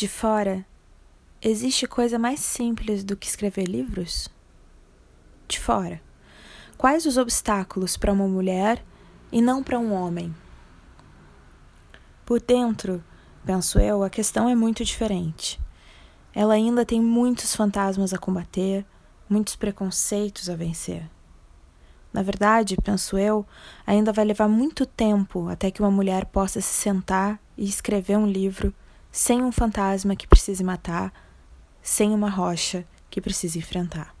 De fora, existe coisa mais simples do que escrever livros? De fora, quais os obstáculos para uma mulher e não para um homem? Por dentro, penso eu, a questão é muito diferente. Ela ainda tem muitos fantasmas a combater, muitos preconceitos a vencer. Na verdade, penso eu, ainda vai levar muito tempo até que uma mulher possa se sentar e escrever um livro sem um fantasma que precise matar, sem uma rocha que precise enfrentar.